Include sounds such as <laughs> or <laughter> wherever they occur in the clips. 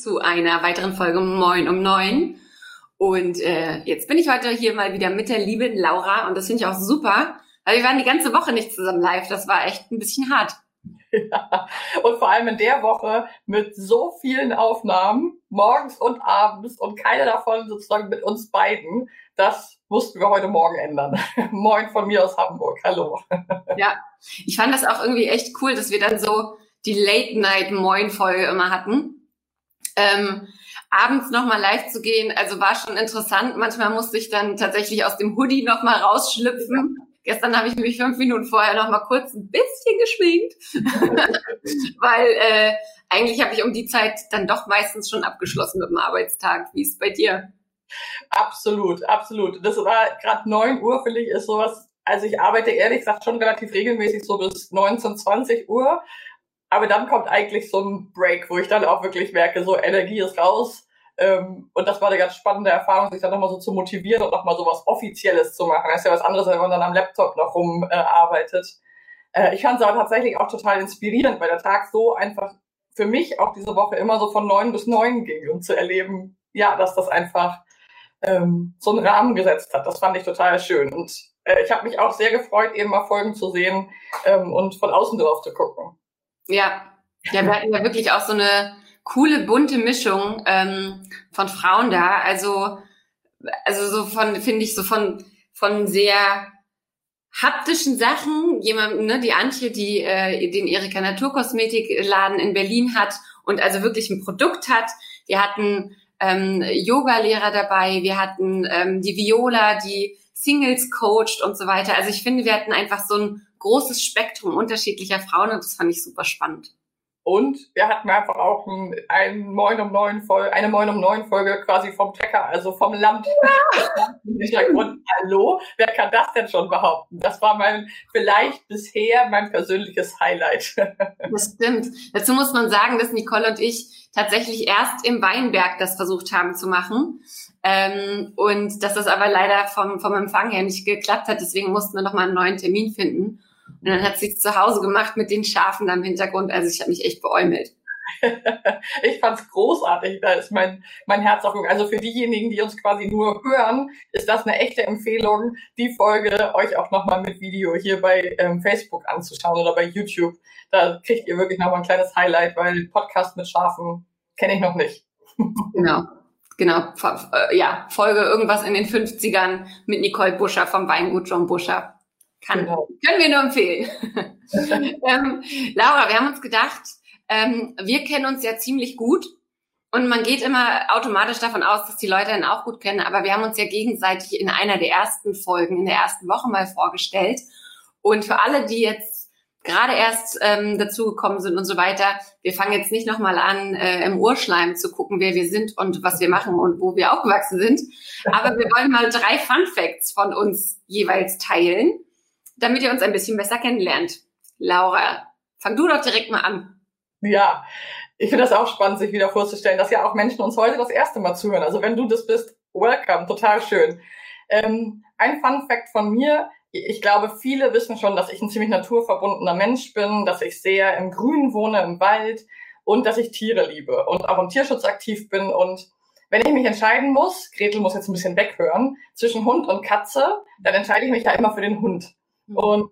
Zu einer weiteren Folge Moin um neun. Und äh, jetzt bin ich heute hier mal wieder mit der lieben Laura und das finde ich auch super. Weil wir waren die ganze Woche nicht zusammen live. Das war echt ein bisschen hart. Ja. <laughs> Und vor allem in der Woche mit so vielen Aufnahmen, morgens und abends und keine davon sozusagen mit uns beiden. Das mussten wir heute Morgen ändern. <laughs> Moin von mir aus Hamburg. Hallo. <laughs> Ja, ich fand das auch irgendwie echt cool, dass wir dann so die Late-Night-Moin-Folge immer hatten. Ähm, abends nochmal live zu gehen, also war schon interessant. Manchmal musste ich dann tatsächlich aus dem Hoodie nochmal rausschlüpfen. Gestern habe ich mich fünf Minuten vorher noch mal kurz ein bisschen geschminkt, <laughs> weil äh, eigentlich habe ich um die Zeit dann doch meistens schon abgeschlossen mit dem Arbeitstag. Wie ist es bei dir? Absolut, absolut. Das war gerade neun Uhr, finde ich, ist sowas. Also ich arbeite ehrlich gesagt schon relativ regelmäßig so bis 19, 20 Uhr. Aber dann kommt eigentlich so ein Break, wo ich dann auch wirklich merke, so Energie ist raus ähm, und das war eine ganz spannende Erfahrung, sich dann nochmal so zu motivieren und nochmal so was Offizielles zu machen. Das ist ja was anderes, wenn man dann am Laptop noch rumarbeitet. Äh, ich fand es aber tatsächlich auch total inspirierend, weil der Tag so einfach für mich auch diese Woche immer so von neun bis neun ging und zu erleben, ja, dass das einfach ähm, so einen Rahmen gesetzt hat. Das fand ich total schön. Und äh, ich habe mich auch sehr gefreut, eben mal Folgen zu sehen ähm, und von außen drauf zu gucken. Ja, ja, wir hatten ja wirklich auch so eine coole bunte Mischung ähm, von Frauen da. Also also so von finde ich so von von sehr haptischen Sachen. Jemand, ne, die Antje, die äh, den Erika Naturkosmetikladen in Berlin hat und also wirklich ein Produkt hat. Wir hatten ähm, Yoga-Lehrer dabei, wir hatten ähm, die Viola, die Singles coacht und so weiter. Also ich finde, wir hatten einfach so ein großes Spektrum unterschiedlicher Frauen und das fand ich super spannend. Und wir hatten einfach auch ein, ein Moin um neun Folge, eine Moin um neun Folge quasi vom Trecker, also vom Land. Und <laughs> hallo, wer kann das denn schon behaupten? Das war mein, vielleicht bisher mein persönliches Highlight. <laughs> Das stimmt. Dazu muss man sagen, dass Nicole und ich tatsächlich erst im Weinberg das versucht haben zu machen. Ähm, und dass das aber leider vom, vom Empfang her nicht geklappt hat. Deswegen mussten wir nochmal einen neuen Termin finden. Und dann hat sie es zu Hause gemacht mit den Schafen da im Hintergrund. Also ich habe mich echt beäumelt. <laughs> ich fand's großartig. Da ist mein, mein Herz auf. Also für diejenigen, die uns quasi nur hören, ist das eine echte Empfehlung, die Folge euch auch nochmal mit Video hier bei ähm, Facebook anzuschauen oder bei YouTube. Da kriegt ihr wirklich nochmal ein kleines Highlight, weil Podcast mit Schafen kenne ich noch nicht. <laughs> genau. Genau, äh, ja, Folge irgendwas in den 50ern mit Nicole Buscher vom Weingut John Buscher. Kann, genau. Können wir nur empfehlen. <laughs> ähm, Laura, wir haben uns gedacht, ähm, wir kennen uns ja ziemlich gut und man geht immer automatisch davon aus, dass die Leute ihn auch gut kennen, aber wir haben uns ja gegenseitig in einer der ersten Folgen, in der ersten Woche mal vorgestellt. Und für alle, die jetzt gerade erst ähm, dazugekommen sind und so weiter, wir fangen jetzt nicht nochmal an, äh, im Urschleim zu gucken, wer wir sind und was wir machen und wo wir aufgewachsen sind. Aber wir wollen mal drei Fun Facts von uns jeweils teilen damit ihr uns ein bisschen besser kennenlernt. Laura, fang du doch direkt mal an. Ja, ich finde das auch spannend, sich wieder vorzustellen, dass ja auch Menschen uns heute das erste Mal zuhören. Also wenn du das bist, welcome, total schön. Ähm, ein Fun Fact von mir, ich glaube, viele wissen schon, dass ich ein ziemlich naturverbundener Mensch bin, dass ich sehr im Grünen wohne, im Wald und dass ich Tiere liebe und auch im Tierschutz aktiv bin. Und wenn ich mich entscheiden muss, Gretel muss jetzt ein bisschen weghören, zwischen Hund und Katze, dann entscheide ich mich ja immer für den Hund. Und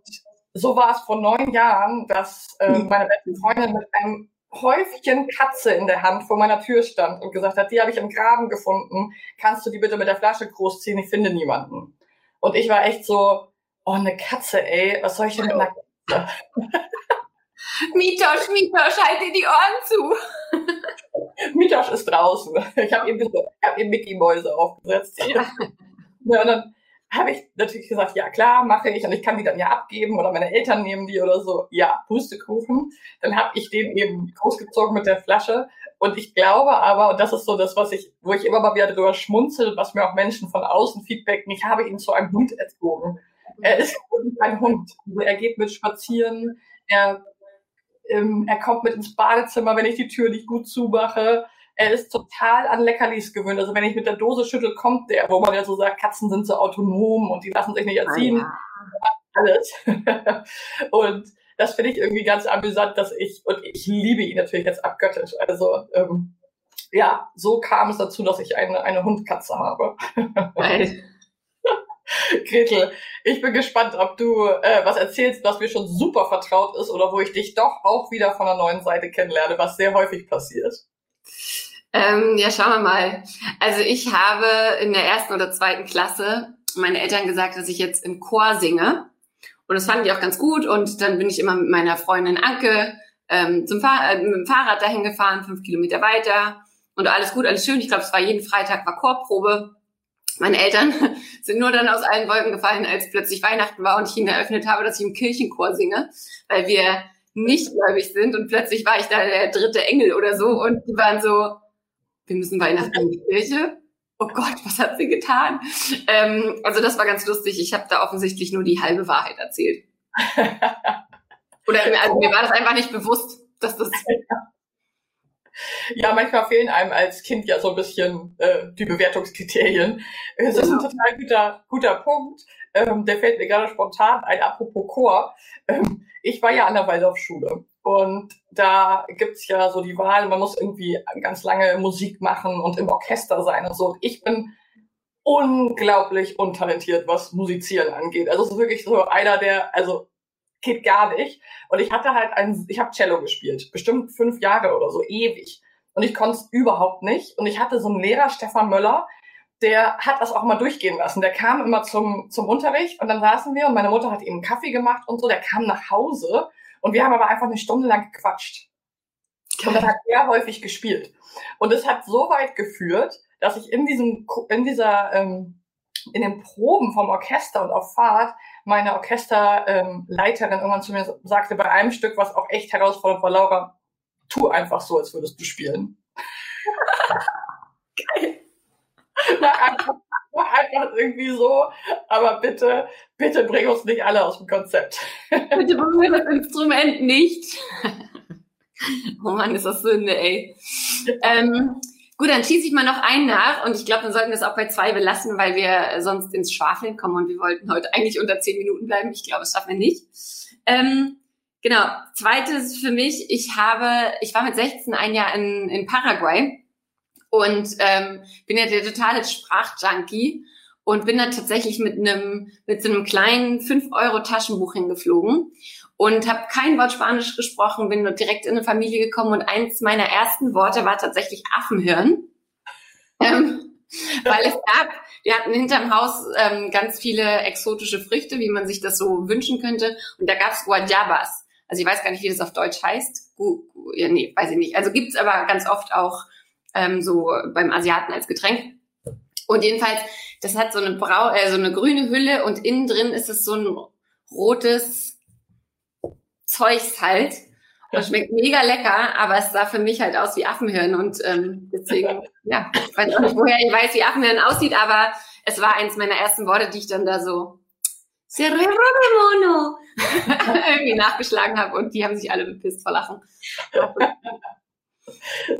so war es vor neun Jahren, dass äh, meine beste Freundin mit einem Häufchen Katze in der Hand vor meiner Tür stand und gesagt hat, die habe ich im Graben gefunden, kannst du die bitte mit der Flasche großziehen, ich finde niemanden. Und ich war echt so, oh, eine Katze, ey, was soll ich denn mit einer Katze? <laughs> Mitosch, Mitosch, halt dir die Ohren zu. <laughs> Mitosch ist draußen. Ich habe ihm, so, hab ihm Mickey-Mäuse aufgesetzt. Ja. <laughs> ja, und dann habe ich natürlich gesagt, ja klar, mache ich und ich kann die dann ja abgeben oder meine Eltern nehmen die oder so. Ja, Pustekuchen. Dann habe ich den eben großgezogen mit der Flasche und ich glaube aber, und das ist so das, was ich, wo ich immer mal wieder drüber schmunzel, was mir auch Menschen von außen feedbacken, ich habe ihn zu einem Hund erzogen. Er ist ein Hund. Also er geht mit spazieren, er, ähm, er kommt mit ins Badezimmer, wenn ich die Tür nicht gut zumache er ist total an Leckerlis gewöhnt. Also wenn ich mit der Dose schüttel, kommt der, wo man ja so sagt, Katzen sind so autonom und die lassen sich nicht erziehen. Oh ja. Alles. <laughs> und das finde ich irgendwie ganz amüsant, dass ich, und ich liebe ihn natürlich jetzt abgöttisch. Also ähm, ja, so kam es dazu, dass ich eine, eine Hundkatze habe. <laughs> Gretel, ich bin gespannt, ob du äh, was erzählst, was mir schon super vertraut ist oder wo ich dich doch auch wieder von der neuen Seite kennenlerne, was sehr häufig passiert. Ähm, ja, schauen wir mal. Also ich habe in der ersten oder zweiten Klasse meine Eltern gesagt, dass ich jetzt im Chor singe. Und das fanden die auch ganz gut. Und dann bin ich immer mit meiner Freundin Anke ähm, zum Fahr äh, mit dem Fahrrad dahin gefahren, fünf Kilometer weiter. Und alles gut, alles schön. Ich glaube, es war jeden Freitag war Chorprobe. Meine Eltern <laughs> sind nur dann aus allen Wolken gefallen, als plötzlich Weihnachten war und ich ihnen eröffnet habe, dass ich im Kirchenchor singe, weil wir nicht gläubig sind. Und plötzlich war ich da der dritte Engel oder so. Und die waren so, wir müssen Weihnachten in die Kirche. Oh Gott, was hat sie getan? Ähm, also das war ganz lustig. Ich habe da offensichtlich nur die halbe Wahrheit erzählt. <laughs> Oder also mir war das einfach nicht bewusst, dass das. Ja, manchmal fehlen einem als Kind ja so ein bisschen äh, die Bewertungskriterien. Das ist ein total guter, guter Punkt. Ähm, der fällt mir gerade spontan ein, apropos Chor. Ähm, ich war ja an der Waldorfschule und da gibt's ja so die Wahl, man muss irgendwie ganz lange Musik machen und im Orchester sein und so. Und ich bin unglaublich untalentiert, was Musizieren angeht. Also es ist wirklich so einer, der, also geht gar nicht. Und ich hatte halt ein, ich habe Cello gespielt, bestimmt fünf Jahre oder so, ewig. Und ich konnte es überhaupt nicht. Und ich hatte so einen Lehrer, Stefan Möller, der hat das auch mal durchgehen lassen. Der kam immer zum, zum Unterricht und dann saßen wir und meine Mutter hat ihm einen Kaffee gemacht und so. Der kam nach Hause und wir haben aber einfach eine Stunde lang gequatscht. Und das hat er häufig gespielt. Und es hat so weit geführt, dass ich in diesem, in dieser, ähm, in den Proben vom Orchester und auf Fahrt meine Orchesterleiterin ähm, irgendwann zu mir sagte, bei einem Stück, was auch echt herausfordernd war, Laura, tu einfach so, als würdest du spielen. <laughs> Einfach, einfach irgendwie so, aber bitte, bitte bring uns nicht alle aus dem Konzept. <laughs> Bitte berühre das Instrument nicht. <laughs> Oh Mann, ist das Sünde, ey. Ähm, gut, dann schieße ich mal noch einen nach und ich glaube, wir sollten das auch bei zwei belassen, weil wir sonst ins Schwafeln kommen und wir wollten heute eigentlich unter zehn Minuten bleiben. Ich glaube, das schaffen wir nicht. Ähm, genau, zweites für mich, ich habe, ich war mit 16 ein Jahr in, in Paraguay und ähm, bin ja der totale Sprachjunkie und bin da tatsächlich mit einem mit so einem kleinen 5 Euro Taschenbuch hingeflogen und habe kein Wort Spanisch gesprochen, bin nur direkt in eine Familie gekommen und eins meiner ersten Worte war tatsächlich Affenhirn. <laughs> Ähm, weil es gab, wir hatten hinterm Haus ähm, ganz viele exotische Früchte, wie man sich das so wünschen könnte. Und da gab's Guayabas. Also ich weiß gar nicht, wie das auf Deutsch heißt. Gu, gu, ja, nee, weiß ich nicht. Also gibt's aber ganz oft auch ähm, so beim Asiaten als Getränk. Und jedenfalls, das hat so eine brau äh, so eine grüne Hülle und innen drin ist es so ein rotes Zeugs halt. Und schmeckt mega lecker, aber es sah für mich halt aus wie Affenhirn und ähm, deswegen, <laughs> ja, ich weiß auch nicht, woher ich weiß, wie Affenhirn aussieht, aber es war eins meiner ersten Worte, die ich dann da so Mono <laughs> irgendwie nachgeschlagen habe und die haben sich alle bepisst vor Lachen. <laughs>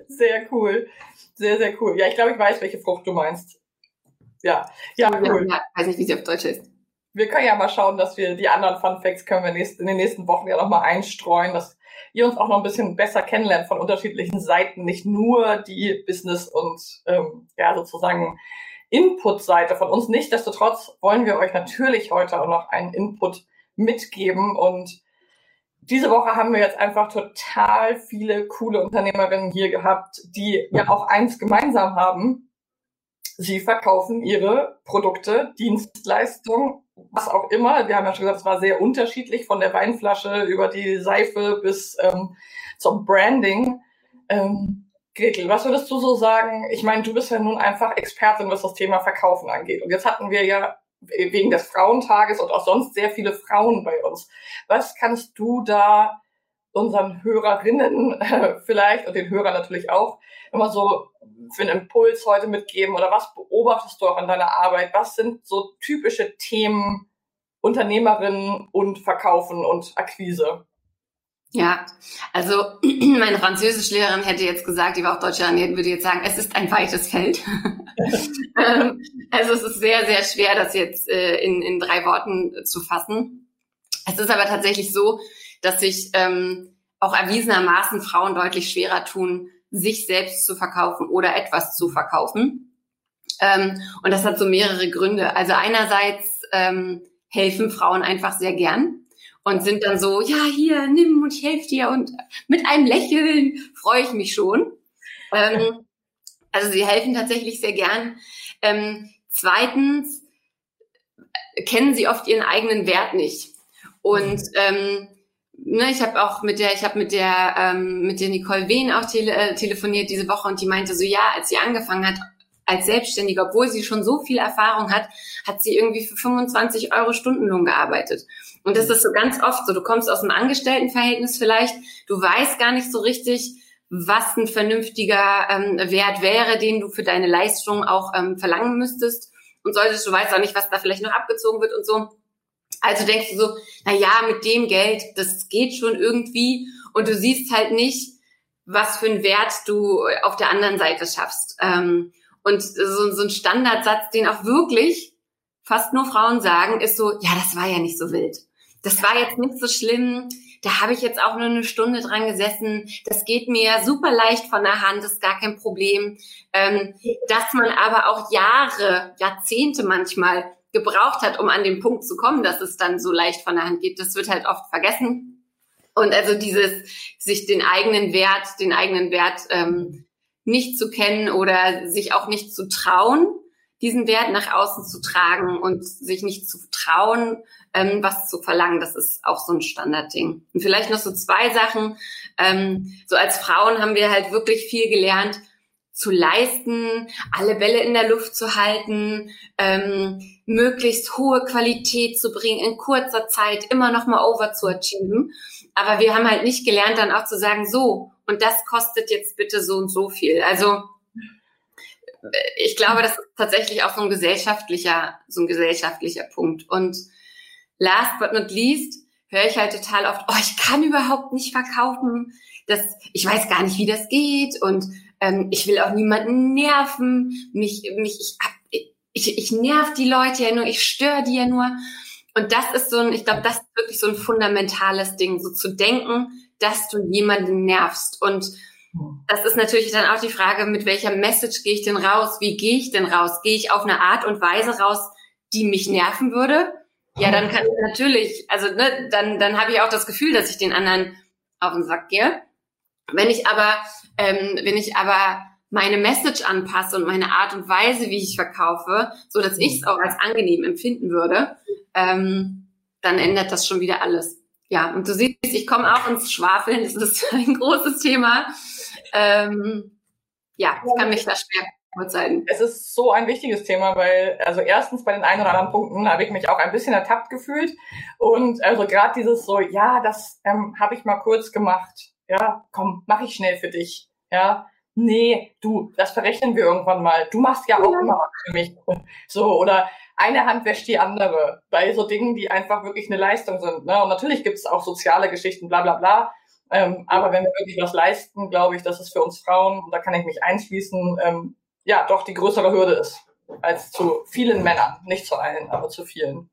Sehr cool. Sehr, sehr cool. Ja, ich glaube, ich weiß, welche Frucht du meinst. Ja, ja, cool. Ja, weiß nicht, wie sie auf Deutsch ist. Wir können ja mal schauen, dass wir die anderen Fun Facts können wir in den nächsten Wochen ja nochmal einstreuen, dass ihr uns auch noch ein bisschen besser kennenlernt von unterschiedlichen Seiten, nicht nur die Business- und ähm, ja sozusagen Input-Seite von uns. Nichtsdestotrotz wollen wir euch natürlich heute auch noch einen Input mitgeben und diese Woche haben wir jetzt einfach total viele coole Unternehmerinnen hier gehabt, die ja auch eins gemeinsam haben. Sie verkaufen ihre Produkte, Dienstleistungen, was auch immer. Wir haben ja schon gesagt, es war sehr unterschiedlich von der Weinflasche über die Seife bis ähm, zum Branding. Ähm, Gretel, was würdest du so sagen? Ich meine, du bist ja nun einfach Expertin, was das Thema Verkaufen angeht. Und jetzt hatten wir ja wegen des Frauentages und auch sonst sehr viele Frauen bei uns. Was kannst du da unseren Hörerinnen <laughs> vielleicht und den Hörern natürlich auch immer so für einen Impuls heute mitgeben oder was beobachtest du auch in deiner Arbeit? Was sind so typische Themen Unternehmerinnen und Verkaufen und Akquise? Ja, also <clears throat> meine Französischlehrerin hätte jetzt gesagt, die war auch Deutschlehrerin, würde jetzt sagen, es ist ein weites Feld. <laughs> Ähm, also es ist sehr, sehr schwer, das jetzt äh, in, in drei Worten zu fassen. Es ist aber tatsächlich so, dass sich ähm, auch erwiesenermaßen Frauen deutlich schwerer tun, sich selbst zu verkaufen oder etwas zu verkaufen. Ähm, und das hat so mehrere Gründe. Also einerseits ähm, helfen Frauen einfach sehr gern und sind dann so, ja, hier, nimm und ich helfe dir und mit einem Lächeln freue ich mich schon. Ähm, also sie helfen tatsächlich sehr gern. Ähm, zweitens kennen sie oft ihren eigenen Wert nicht. Und ähm, ne, ich habe auch mit der, ich habe mit der ähm, mit der Nicole Wehn auch tele, äh, telefoniert diese Woche und die meinte so, ja, als sie angefangen hat als Selbstständige, obwohl sie schon so viel Erfahrung hat, hat sie irgendwie für 25 Euro Stundenlohn gearbeitet. Und das ist so ganz oft so. Du kommst aus einem Angestelltenverhältnis vielleicht, du weißt gar nicht so richtig, was ein vernünftiger ähm, Wert wäre, den du für deine Leistung auch ähm, verlangen müsstest. Und solltest, du weißt auch nicht, was da vielleicht noch abgezogen wird und so. Also denkst du so, na ja, mit dem Geld, das geht schon irgendwie. Und du siehst halt nicht, was für einen Wert du auf der anderen Seite schaffst. Ähm, und so, so ein Standardsatz, den auch wirklich fast nur Frauen sagen, ist so, ja, das war ja nicht so wild das war jetzt nicht so schlimm. Da habe ich jetzt auch nur eine Stunde dran gesessen. Das geht mir super leicht von der Hand, ist gar kein Problem. Ähm, dass man aber auch Jahre, Jahrzehnte manchmal gebraucht hat, um an den Punkt zu kommen, dass es dann so leicht von der Hand geht, das wird halt oft vergessen. Und also dieses, sich den eigenen Wert, den eigenen Wert ähm, nicht zu kennen oder sich auch nicht zu trauen, diesen Wert nach außen zu tragen und sich nicht zu trauen, ähm, was zu verlangen. Das ist auch so ein Standardding. Und vielleicht noch so zwei Sachen. Ähm, so als Frauen haben wir halt wirklich viel gelernt zu leisten, alle Bälle in der Luft zu halten, ähm, möglichst hohe Qualität zu bringen, in kurzer Zeit immer noch mal over zu achieven. Aber wir haben halt nicht gelernt, dann auch zu sagen, so, und das kostet jetzt bitte so und so viel. Also ich glaube, das ist tatsächlich auch so ein gesellschaftlicher, so ein gesellschaftlicher Punkt. Und last but not least höre ich halt total oft, oh, ich kann überhaupt nicht verkaufen. Das, ich weiß gar nicht, wie das geht und ähm, ich will auch niemanden nerven. Mich, mich, ich, ich, ich nerv die Leute ja nur, ich störe die ja nur. Und das ist so ein, ich glaube, das ist wirklich so ein fundamentales Ding, so zu denken, dass du jemanden nervst. Und das ist natürlich dann auch die Frage, mit welcher Message gehe ich denn raus? Wie gehe ich denn raus? Gehe ich auf eine Art und Weise raus, die mich nerven würde? Ja, dann kann ich natürlich, also ne, dann, dann habe ich auch das Gefühl, dass ich den anderen auf den Sack gehe. Wenn ich aber, ähm, wenn ich aber meine Message anpasse und meine Art und Weise, wie ich verkaufe, so dass ich es auch als angenehm empfinden würde, ähm, dann ändert das schon wieder alles. Ja, und du siehst, ich komme auch ins Schwafeln, das ist <laughs> ein großes Thema. Ähm, ja, ich kann mich da schwer urteilen. Es ist so ein wichtiges Thema, weil, also erstens bei den ein oder anderen Punkten habe ich mich auch ein bisschen ertappt gefühlt. Und also gerade dieses so, ja, das ähm, habe ich mal kurz gemacht. Ja, komm, mache ich schnell für dich. Ja, nee, du, das verrechnen wir irgendwann mal. Du machst ja auch immer was für mich. So, oder eine Hand wäscht die andere. Bei so Dingen, die einfach wirklich eine Leistung sind. Ne? Und natürlich gibt es auch soziale Geschichten, bla bla bla. Ähm, aber wenn wir wirklich was leisten, glaube ich, dass es für uns Frauen, und da kann ich mich einschließen, ähm, ja, doch die größere Hürde ist als zu vielen Männern. Nicht zu allen, aber zu vielen.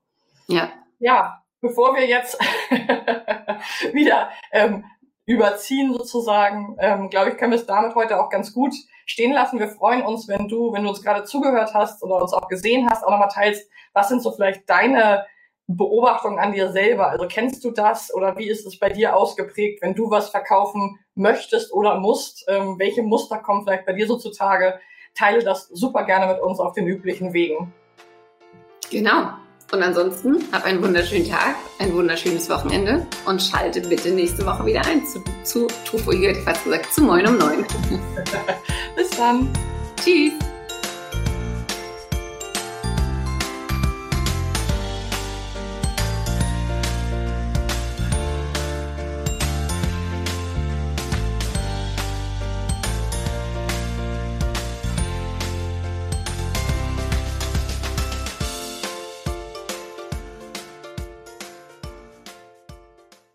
Ja. Ja, bevor wir jetzt <laughs> wieder ähm, überziehen sozusagen, ähm, glaube ich, können wir es damit heute auch ganz gut stehen lassen. Wir freuen uns, wenn du, wenn du uns gerade zugehört hast oder uns auch gesehen hast, auch nochmal teilst, was sind so vielleicht deine Beobachtung an dir selber? Also kennst du das oder wie ist es bei dir ausgeprägt, wenn du was verkaufen möchtest oder musst? Ähm, welche Muster kommen vielleicht bei dir so zutage? Teile das super gerne mit uns auf den üblichen Wegen. Genau. Und ansonsten hab einen wunderschönen Tag, ein wunderschönes Wochenende und schalte bitte nächste Woche wieder ein zu, zu Trufo, ich gesagt, zu Moin um 9. <laughs> Bis dann. Tschüss.